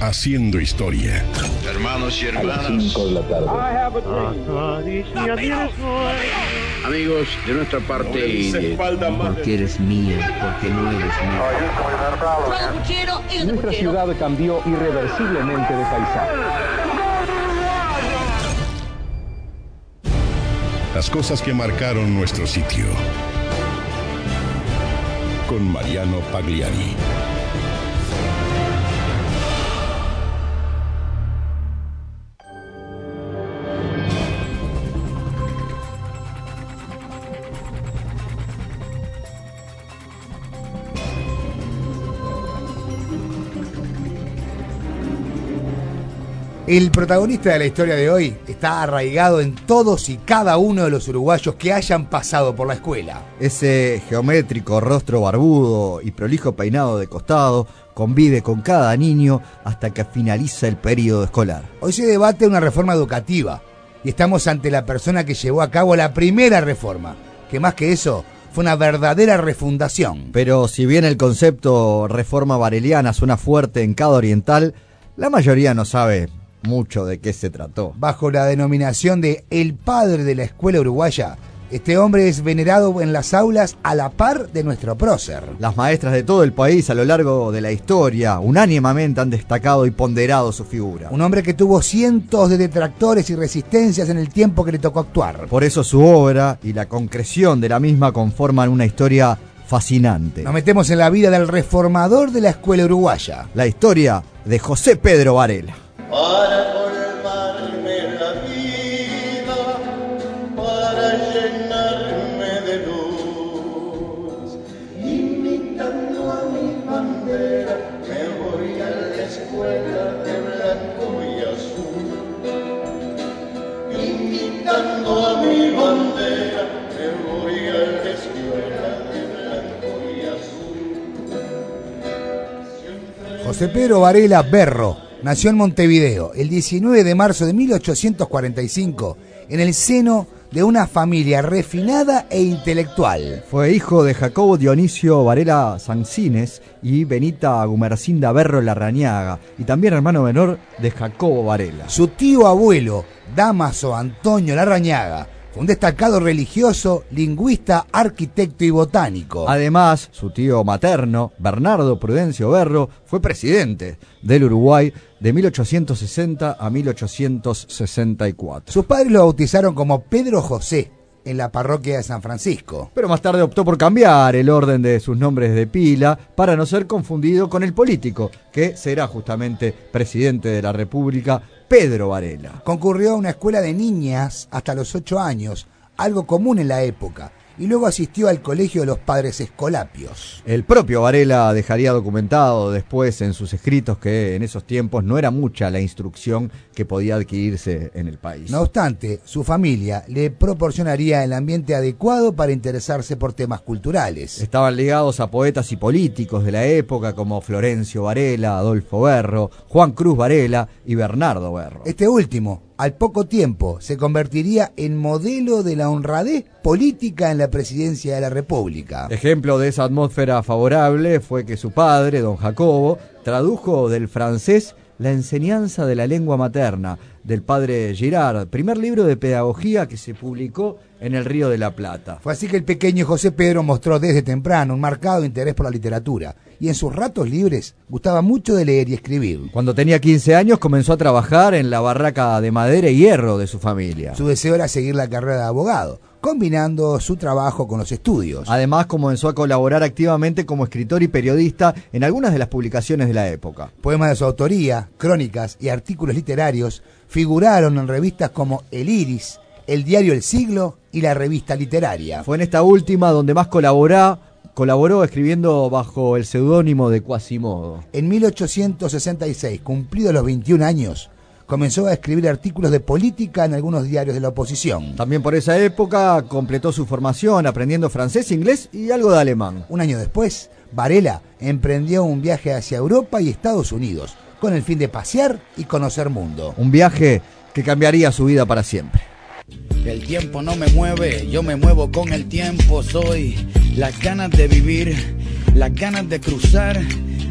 haciendo historia. Hermanos y hermanas. Amigos, de nuestra parte y de... Porque eres mía, porque no eres mía. Nuestra ciudad cambió irreversiblemente de paisaje. Las cosas que marcaron nuestro sitio. Con Mariano Pagliari. El protagonista de la historia de hoy está arraigado en todos y cada uno de los uruguayos que hayan pasado por la escuela. Ese geométrico rostro barbudo y prolijo peinado de costado convive con cada niño hasta que finaliza el periodo escolar. Hoy se debate una reforma educativa y estamos ante la persona que llevó a cabo la primera reforma, que más que eso fue una verdadera refundación. Pero si bien el concepto reforma vareliana suena fuerte en cada oriental, la mayoría no sabe mucho de qué se trató. Bajo la denominación de el padre de la escuela uruguaya, este hombre es venerado en las aulas a la par de nuestro prócer. Las maestras de todo el país a lo largo de la historia unánimemente han destacado y ponderado su figura. Un hombre que tuvo cientos de detractores y resistencias en el tiempo que le tocó actuar. Por eso su obra y la concreción de la misma conforman una historia fascinante. Nos metemos en la vida del reformador de la escuela uruguaya. La historia de José Pedro Varela. Para colmarme la vida, para llenarme de luz. Imitando a mi bandera, me voy a la escuela de blanco y azul. Imitando a mi bandera, me voy a la escuela de blanco y azul. José Pedro Varela Berro nació en Montevideo el 19 de marzo de 1845 en el seno de una familia refinada e intelectual. Fue hijo de Jacobo Dionisio Varela Sancines y Benita Gumercinda Berro Larrañaga, y también hermano menor de Jacobo Varela. Su tío abuelo, Damaso Antonio Larrañaga, un destacado religioso, lingüista, arquitecto y botánico. Además, su tío materno, Bernardo Prudencio Berro, fue presidente del Uruguay de 1860 a 1864. Sus padres lo bautizaron como Pedro José en la parroquia de San Francisco. Pero más tarde optó por cambiar el orden de sus nombres de pila para no ser confundido con el político, que será justamente presidente de la República, Pedro Varela. Concurrió a una escuela de niñas hasta los ocho años, algo común en la época, y luego asistió al colegio de los padres escolapios. El propio Varela dejaría documentado después en sus escritos que en esos tiempos no era mucha la instrucción que podía adquirirse en el país. No obstante, su familia le proporcionaría el ambiente adecuado para interesarse por temas culturales. Estaban ligados a poetas y políticos de la época como Florencio Varela, Adolfo Berro, Juan Cruz Varela y Bernardo Berro. Este último, al poco tiempo, se convertiría en modelo de la honradez política en la presidencia de la República. Ejemplo de esa atmósfera favorable fue que su padre, don Jacobo, tradujo del francés la enseñanza de la lengua materna del padre Girard, primer libro de pedagogía que se publicó en el Río de la Plata. Fue así que el pequeño José Pedro mostró desde temprano un marcado interés por la literatura y en sus ratos libres gustaba mucho de leer y escribir. Cuando tenía 15 años comenzó a trabajar en la barraca de madera y hierro de su familia. Su deseo era seguir la carrera de abogado, combinando su trabajo con los estudios. Además comenzó a colaborar activamente como escritor y periodista en algunas de las publicaciones de la época. Poemas de su autoría, crónicas y artículos literarios figuraron en revistas como El Iris, El Diario El Siglo y la Revista Literaria. Fue en esta última donde más colaboró, colaboró escribiendo bajo el seudónimo de Quasimodo. En 1866, cumplidos los 21 años, comenzó a escribir artículos de política en algunos diarios de la oposición. También por esa época completó su formación aprendiendo francés, inglés y algo de alemán. Un año después, Varela emprendió un viaje hacia Europa y Estados Unidos, con el fin de pasear y conocer mundo. Un viaje que cambiaría su vida para siempre. El tiempo no me mueve, yo me muevo con el tiempo. Soy las ganas de vivir, las ganas de cruzar,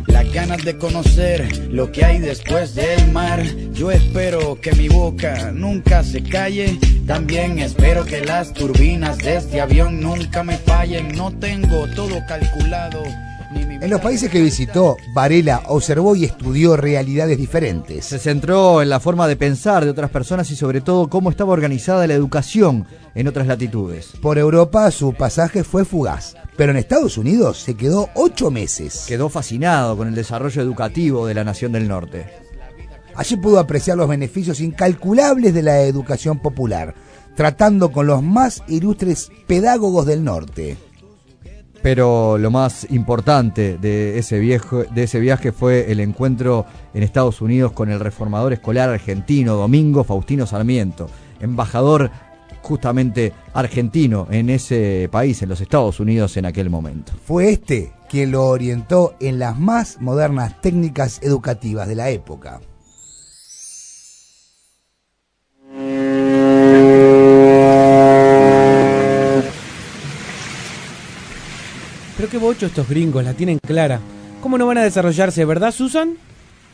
las ganas de conocer lo que hay después del mar. Yo espero que mi boca nunca se calle. También espero que las turbinas de este avión nunca me fallen. No tengo todo calculado. En los países que visitó, Varela observó y estudió realidades diferentes. Se centró en la forma de pensar de otras personas y sobre todo cómo estaba organizada la educación en otras latitudes. Por Europa su pasaje fue fugaz, pero en Estados Unidos se quedó ocho meses. Quedó fascinado con el desarrollo educativo de la nación del norte. Allí pudo apreciar los beneficios incalculables de la educación popular, tratando con los más ilustres pedagogos del norte. Pero lo más importante de ese, viejo, de ese viaje fue el encuentro en Estados Unidos con el reformador escolar argentino Domingo Faustino Sarmiento, embajador justamente argentino en ese país, en los Estados Unidos en aquel momento. Fue este quien lo orientó en las más modernas técnicas educativas de la época. Bocho estos gringos, la tienen clara. ¿Cómo no van a desarrollarse, verdad, Susan?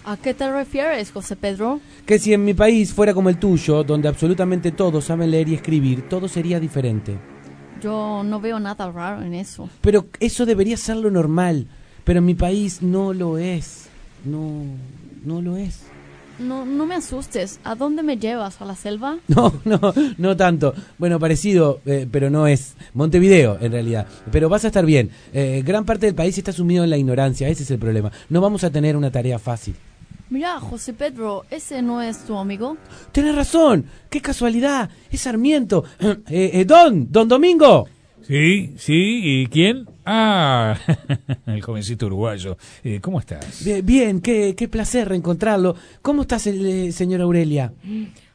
¿A qué te refieres, José Pedro? Que si en mi país fuera como el tuyo, donde absolutamente todos saben leer y escribir, todo sería diferente. Yo no veo nada raro en eso. Pero eso debería ser lo normal. Pero en mi país no lo es. No, no lo es. No, no me asustes. ¿A dónde me llevas? ¿A la selva? No, no, no tanto. Bueno, parecido, eh, pero no es. Montevideo, en realidad. Pero vas a estar bien. Eh, gran parte del país está sumido en la ignorancia. Ese es el problema. No vamos a tener una tarea fácil. Mira, José Pedro, ¿ese no es tu amigo? Tienes razón. Qué casualidad. Es Sarmiento. Eh, eh, don, don Domingo. Sí, sí, ¿y quién? Ah, el jovencito uruguayo. Eh, ¿Cómo estás? Bien, bien, qué, qué placer reencontrarlo. ¿Cómo estás, eh, señora Aurelia?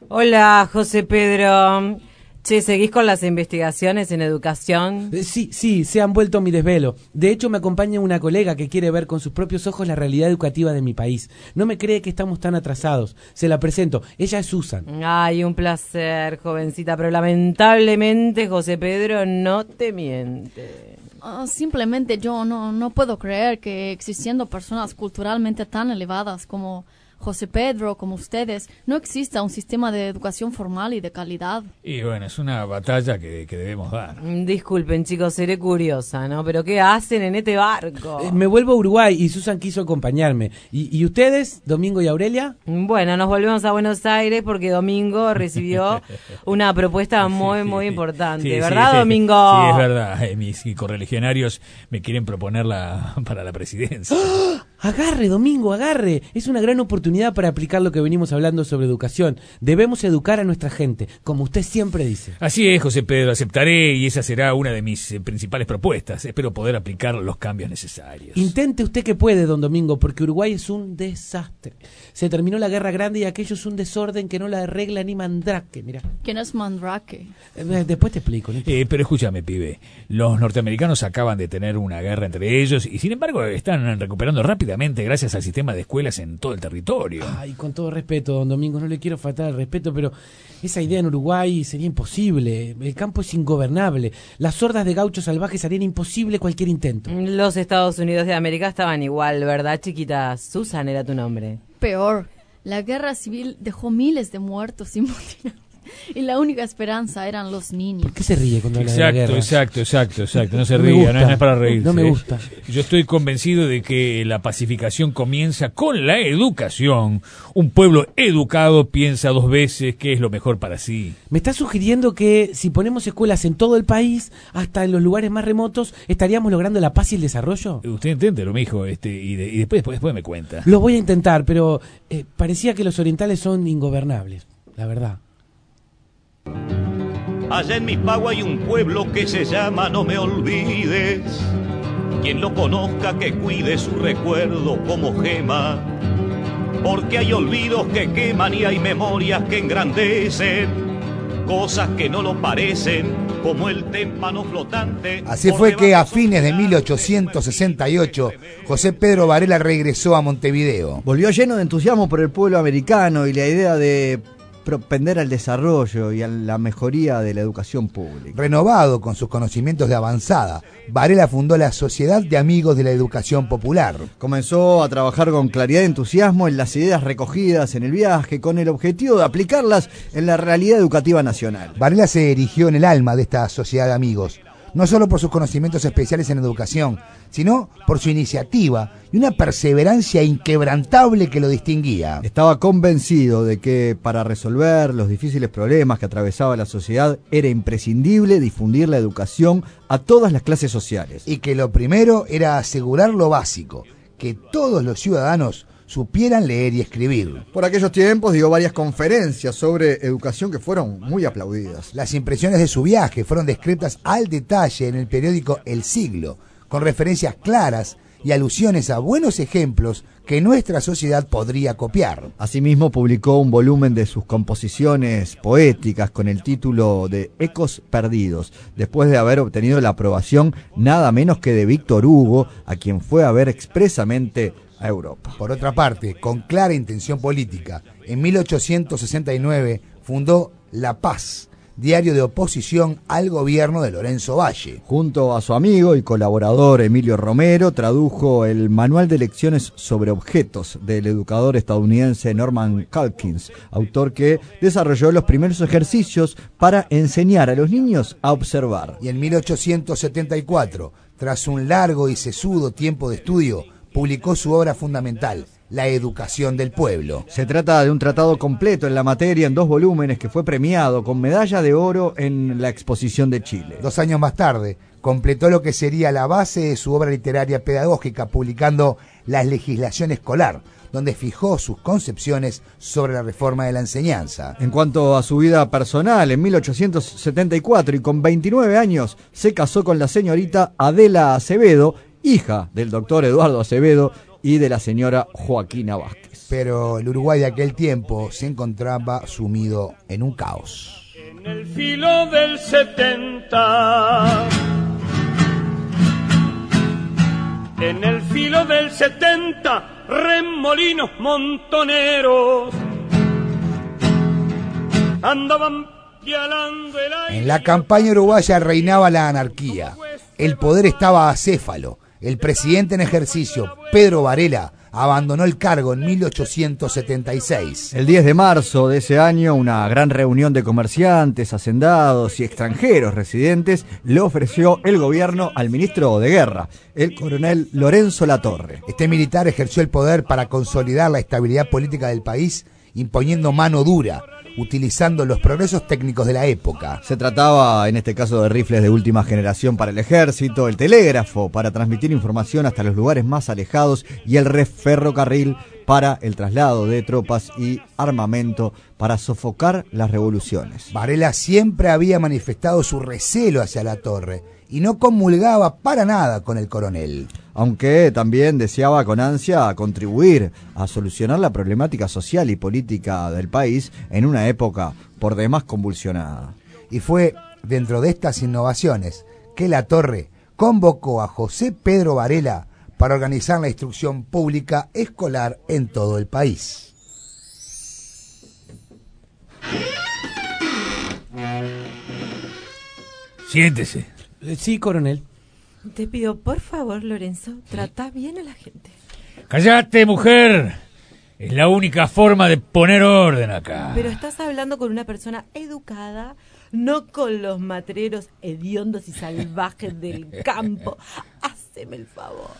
Hola, José Pedro. Che, ¿seguís con las investigaciones en educación? Eh, Sí, sí, se han vuelto mi desvelo. De hecho, me acompaña una colega que quiere ver con sus propios ojos la realidad educativa de mi país. No me cree que estamos tan atrasados. Se la presento. Ella es Susan. Ay, un placer, jovencita, pero lamentablemente José Pedro no te miente. Ah, simplemente yo no, no puedo creer que existiendo personas culturalmente tan elevadas como José Pedro, como ustedes, no exista un sistema de educación formal y de calidad. Y bueno, es una batalla que, que debemos dar. Mm, Disculpen, chicos, seré curiosa, ¿no? Pero ¿qué hacen en este barco? Eh, me vuelvo a Uruguay y Susan quiso acompañarme. ¿Y, y ustedes, Domingo y Aurelia? Bueno, nos volvemos a Buenos Aires porque Domingo recibió una propuesta muy, muy importante. Sí, ¿Verdad, sí. Domingo? Sí, es verdad. Eh, Mis correligionarios me quieren proponer la, para la presidencia. Agarre, Domingo, agarre. Es una gran oportunidad para aplicar lo que venimos hablando sobre educación. Debemos educar a nuestra gente, como usted siempre dice. Así es, José Pedro, aceptaré y esa será una de mis eh, principales propuestas. Espero poder aplicar los cambios necesarios. Intente usted que puede, don Domingo, porque Uruguay es un desastre. Se terminó la guerra grande y aquello es un desorden que no la arregla ni Mandrake, mira. ¿Quién es Mandrake? Eh, Después te explico. ¿no? Eh, pero escúchame, pibe. Los norteamericanos acaban de tener una guerra entre ellos y sin embargo están recuperando rápidamente gracias al sistema de escuelas en todo el territorio. Ay, con todo respeto, don Domingo, no le quiero faltar el respeto, pero esa idea en Uruguay sería imposible. El campo es ingobernable. Las hordas de gauchos salvajes harían imposible cualquier intento. Los Estados Unidos de América estaban igual, ¿verdad, chiquita? Susan era tu nombre. Peor, la guerra civil dejó miles de muertos y mutilados. Y la única esperanza eran los niños. ¿Qué se ríe cuando habla de la Exacto, guerra? exacto, exacto, exacto. No se No ría, no, es para reírse. No me gusta. Yo estoy convencido de que la pacificación comienza con la educación. Un pueblo educado piensa dos veces qué es lo mejor para sí. Me está sugiriendo que si ponemos escuelas en todo el país, hasta en los lugares más remotos, estaríamos logrando la paz y el desarrollo. Usted inténtelo, mijo, este, y, de- y después, después, después me cuenta. Lo voy a intentar, pero eh, parecía que los orientales son ingobernables, la verdad. Allá en mi pago hay un pueblo que se llama No me olvides. Quien lo conozca que cuide su recuerdo como gema. Porque hay olvidos que queman y hay memorias que engrandecen. Cosas que no lo parecen, como el témpano flotante. Así fue que a fines de 1868 José Pedro Varela regresó a Montevideo. Volvió lleno de entusiasmo por el pueblo americano y la idea de propender al desarrollo y a la mejoría de la educación pública. Renovado con sus conocimientos de avanzada, Varela fundó la Sociedad de Amigos de la Educación Popular. Comenzó a trabajar con claridad y entusiasmo en las ideas recogidas en el viaje con el objetivo de aplicarlas en la realidad educativa nacional. Varela se erigió en el alma de esta sociedad de amigos, no solo por sus conocimientos especiales en educación, sino por su iniciativa y una perseverancia inquebrantable que lo distinguía. Estaba convencido de que para resolver los difíciles problemas que atravesaba la sociedad era imprescindible difundir la educación a todas las clases sociales. Y que lo primero era asegurar lo básico, que todos los ciudadanos supieran leer y escribir. Por aquellos tiempos dio varias conferencias sobre educación que fueron muy aplaudidas. Las impresiones de su viaje fueron descritas al detalle en el periódico El Siglo, con referencias claras y alusiones a buenos ejemplos que nuestra sociedad podría copiar. Asimismo publicó un volumen de sus composiciones poéticas con el título de Ecos Perdidos, después de haber obtenido la aprobación nada menos que de Víctor Hugo, a quien fue a ver expresamente a Europa. Por otra parte, con clara intención política, en 1869 fundó La Paz, diario de oposición al gobierno de Lorenzo Valle. Junto a su amigo y colaborador Emilio Romero, tradujo el Manual de Lecciones sobre Objetos del educador estadounidense Norman Calkins, autor que desarrolló los primeros ejercicios para enseñar a los niños a observar. Y en 1874, tras un largo y sesudo tiempo de estudio, publicó su obra fundamental, La educación del pueblo. Se trata de un tratado completo en la materia en dos volúmenes que fue premiado con medalla de oro en la exposición de Chile. Dos años más tarde, completó lo que sería la base de su obra literaria pedagógica, publicando La legislación escolar, donde fijó sus concepciones sobre la reforma de la enseñanza. En cuanto a su vida personal, en 1874 y con 29 años se casó con la señorita Adela Acevedo, hija del doctor Eduardo Acevedo y de la señora Joaquina Vázquez. Pero el Uruguay de aquel tiempo se encontraba sumido en un caos. En el filo del 70. En el filo del 70, remolinos montoneros andaban pialando el aire. En la campaña uruguaya reinaba la anarquía. El poder estaba acéfalo. El presidente en ejercicio, Pedro Varela, abandonó el cargo en 1876. El 10 de marzo de ese año, una gran reunión de comerciantes, hacendados y extranjeros residentes le ofreció el gobierno al ministro de Guerra, el coronel Lorenzo Latorre. Este militar ejerció el poder para consolidar la estabilidad política del país, imponiendo mano dura, utilizando los progresos técnicos de la época. Se trataba en este caso de rifles de última generación para el ejército, el telégrafo para transmitir información hasta los lugares más alejados y el ferrocarril para el traslado de tropas y armamento para sofocar las revoluciones. Varela siempre había manifestado su recelo hacia la torre y no comulgaba para nada con el coronel. Aunque también deseaba con ansia contribuir a solucionar la problemática social y política del país en una época por demás convulsionada. Y fue dentro de estas innovaciones que la torre convocó a José Pedro Varela para organizar la instrucción pública escolar en todo el país. Siéntese. Eh, Sí, coronel. Te pido, por favor, Lorenzo, trata bien a la gente. Cállate, mujer. Es la única forma de poner orden acá. Pero estás hablando con una persona educada, no con los matreros hediondos y salvajes del campo. Haceme el favor.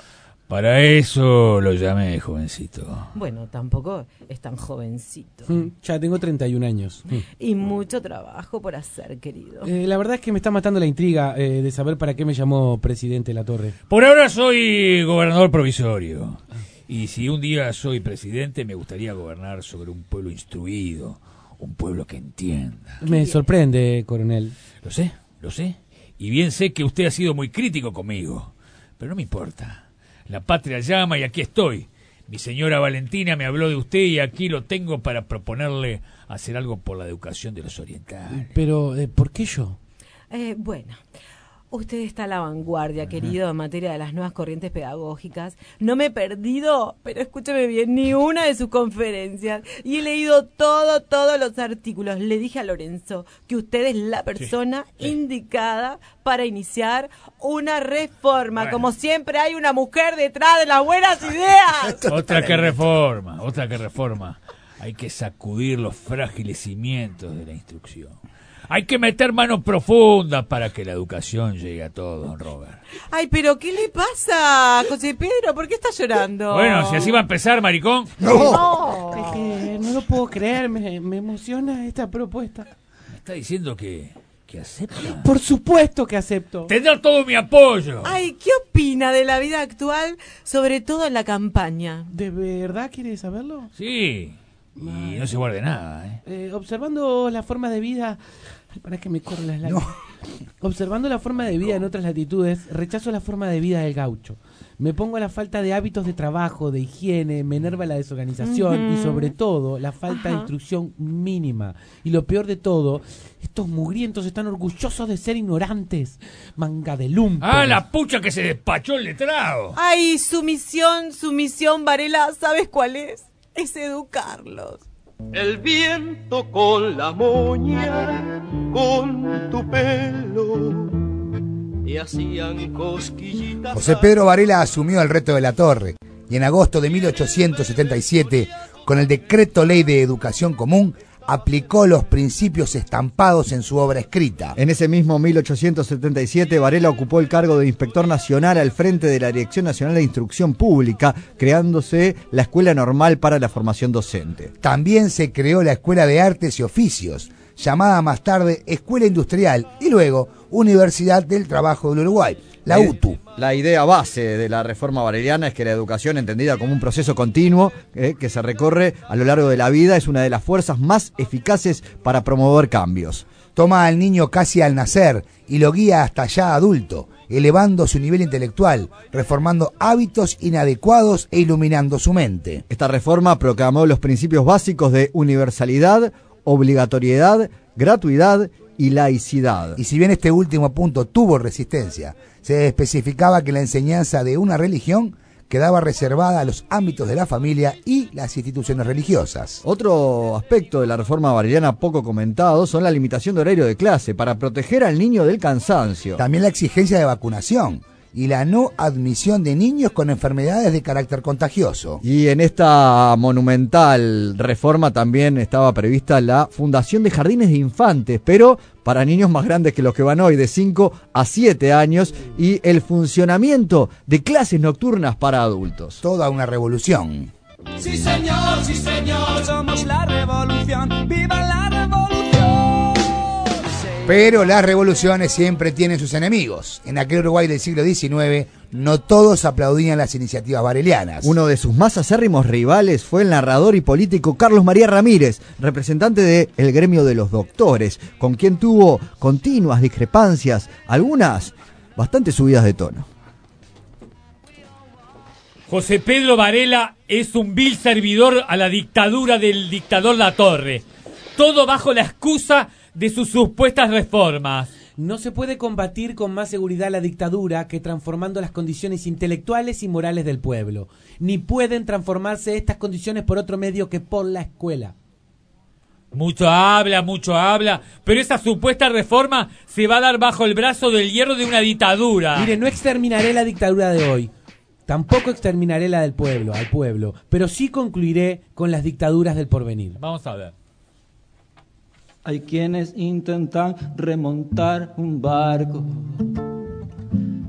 Para eso lo llamé, jovencito. Bueno, tampoco es tan jovencito. Mm, Ya tengo 31 años. Mm. Y mucho trabajo por hacer, querido. Eh, la verdad es que me está matando la intriga eh, de saber para qué me llamó presidente La Torre. Por ahora soy gobernador provisorio. Y si un día soy presidente, me gustaría gobernar sobre un pueblo instruido, un pueblo que entienda. Me sorprende, coronel. Lo sé, lo sé. Y bien sé que usted ha sido muy crítico conmigo. Pero no me importa. La patria llama y aquí estoy. Mi señora Valentina me habló de usted y aquí lo tengo para proponerle hacer algo por la educación de los orientales. Pero, eh, ¿por qué yo? Eh, bueno, Usted está a la vanguardia, querido, en materia de las nuevas corrientes pedagógicas. No me he perdido, pero escúcheme bien, ni una de sus conferencias. Y he leído todo, todos los artículos. Le dije a Lorenzo que usted es la persona indicada para iniciar una reforma. Bueno. Como siempre hay una mujer detrás de las buenas ideas. Otra que reforma, otra que reforma. Hay que sacudir los frágiles cimientos de la instrucción. Hay que meter manos profundas para que la educación llegue a todos, don Robert. Ay, pero ¿qué le pasa, José Pedro? ¿Por qué está llorando? Bueno, si así va a empezar, maricón. No. Es que no lo puedo creer, me, me emociona esta propuesta. Está diciendo que, que acepta. Por supuesto que acepto. Tendrá todo mi apoyo. Ay, ¿qué opina de la vida actual, sobre todo en la campaña? ¿De verdad quiere saberlo? Sí. Y no se guarde nada, ¿eh? Eh, observando la forma de vida. Para que me corren las lágrimas. Observando la forma de vida en otras latitudes, rechazo la forma de vida del gaucho. Me pongo a la falta de hábitos de trabajo, de higiene, me enerva la desorganización y sobre todo la falta de instrucción mínima. Y lo peor de todo, estos mugrientos están orgullosos de ser ignorantes. Manga de lumpen. Ah, la pucha que se despachó el letrado. Ay, su misión, su misión, Varela, ¿sabes cuál es? Es educarlos. El viento con la moña, con tu pelo, te hacían cosquillitas. José Pedro Varela asumió el reto de la torre y en agosto de 1877, con el Decreto Ley de Educación Común, aplicó los principios estampados en su obra escrita. En ese mismo 1877, Varela ocupó el cargo de inspector nacional al frente de la Dirección Nacional de Instrucción Pública, creándose la Escuela Normal para la Formación Docente. También se creó la Escuela de Artes y Oficios, llamada más tarde Escuela Industrial y luego Universidad del Trabajo del Uruguay, la UTU. La idea base de la reforma vareliana es que la educación, entendida como un proceso continuo eh, que se recorre a lo largo de la vida, es una de las fuerzas más eficaces para promover cambios. Toma al niño casi al nacer y lo guía hasta ya adulto, elevando su nivel intelectual, reformando hábitos inadecuados e iluminando su mente. Esta reforma proclamó los principios básicos de universalidad, obligatoriedad, gratuidad y laicidad. Y si bien este último punto tuvo resistencia, se especificaba que la enseñanza de una religión quedaba reservada a los ámbitos de la familia y las instituciones religiosas. Otro aspecto de la reforma vareliana poco comentado son la limitación de horario de clase para proteger al niño del cansancio. También la exigencia de vacunación y la no admisión de niños con enfermedades de carácter contagioso. Y en esta monumental reforma también estaba prevista la fundación de jardines de infantes, pero para niños más grandes que los que van hoy, de 5 a 7 años, y el funcionamiento de clases nocturnas para adultos. Toda una revolución. Sí señor, sí señor, somos la revolución, viva la revolución. Pero las revoluciones siempre tienen sus enemigos. En aquel Uruguay del siglo XIX, no todos aplaudían las iniciativas varelianas. Uno de sus más acérrimos rivales fue el narrador y político Carlos María Ramírez, representante del gremio de los doctores, con quien tuvo continuas discrepancias, algunas bastante subidas de tono. José Pedro Varela es un vil servidor a la dictadura del dictador La Torre. Todo bajo la excusa de sus supuestas reformas. No se puede combatir con más seguridad la dictadura que transformando las condiciones intelectuales y morales del pueblo. Ni pueden transformarse estas condiciones por otro medio que por la escuela. Mucho habla, mucho habla, pero esa supuesta reforma se va a dar bajo el brazo del hierro de una dictadura. Mire, no exterminaré la dictadura de hoy. Tampoco exterminaré la del pueblo, al pueblo, pero sí concluiré con las dictaduras del porvenir. Vamos a ver. Hay quienes intentan remontar un barco.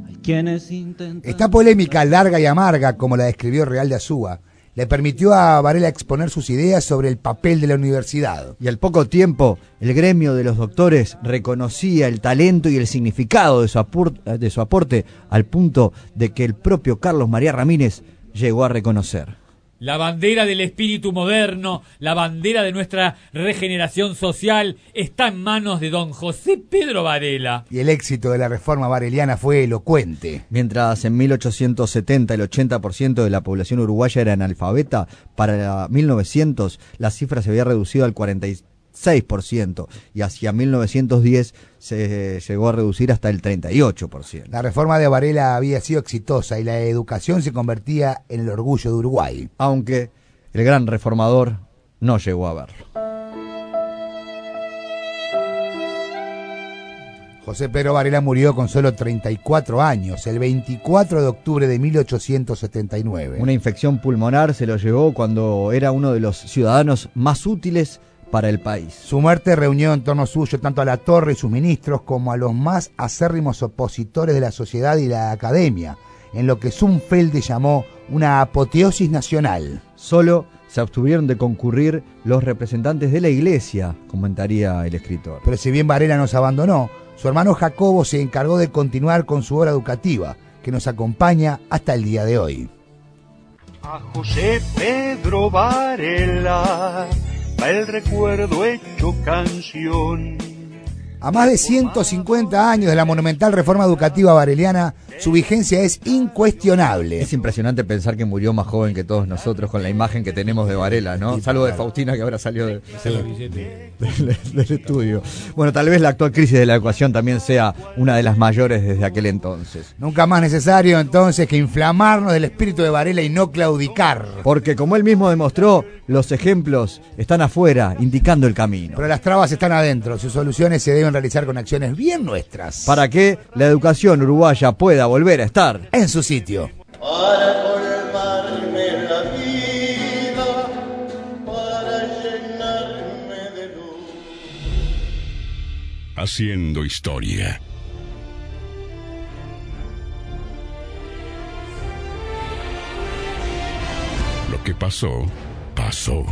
Hay quienes intentan. Esta polémica larga y amarga, como la describió Real de Azúa, le permitió a Varela exponer sus ideas sobre el papel de la universidad. Y al poco tiempo, el gremio de los doctores reconocía el talento y el significado de su, apur- de su aporte al punto de que el propio Carlos María Ramírez llegó a reconocer. La bandera del espíritu moderno, la bandera de nuestra regeneración social, está en manos de don José Pedro Varela. Y el éxito de la reforma vareliana fue elocuente. Mientras en 1870 el 80% de la población uruguaya era analfabeta, para 1900 la cifra se había reducido al 40 y- 6% y hacia 1910 se llegó a reducir hasta el 38%. La reforma de Varela había sido exitosa y la educación se convertía en el orgullo de Uruguay. Aunque el gran reformador no llegó a verlo. José Pedro Varela murió con solo 34 años, el 24 de octubre de 1879. Una infección pulmonar se lo llevó cuando era uno de los ciudadanos más útiles para el país. Su muerte reunió en torno suyo tanto a la torre y sus ministros como a los más acérrimos opositores de la sociedad y la academia, en lo que Zumfelde llamó una apoteosis nacional. Solo se abstuvieron de concurrir los representantes de la iglesia, comentaría el escritor. Pero si bien Varela nos abandonó, su hermano Jacobo se encargó de continuar con su obra educativa, que nos acompaña hasta el día de hoy. A José Pedro Varela el recuerdo hecho canción. A más de 150 años de la monumental reforma educativa vareliana, su vigencia es incuestionable. Es impresionante pensar que murió más joven que todos nosotros con la imagen que tenemos de Varela, ¿no? Salvo de Faustina que ahora salió de- del, del estudio. Bueno, tal vez la actual crisis de la educación también sea una de las mayores desde aquel entonces. Nunca más necesario entonces que inflamarnos del espíritu de Varela y no claudicar. Porque como él mismo demostró, los ejemplos están afuera, indicando el camino. Pero las trabas están adentro, sus soluciones se deben realizar con acciones bien nuestras. Para que la educación uruguaya pueda volver a estar en su sitio. Para colmarme la vida, para llenarme de luz. Haciendo historia. Lo que pasó, pasó.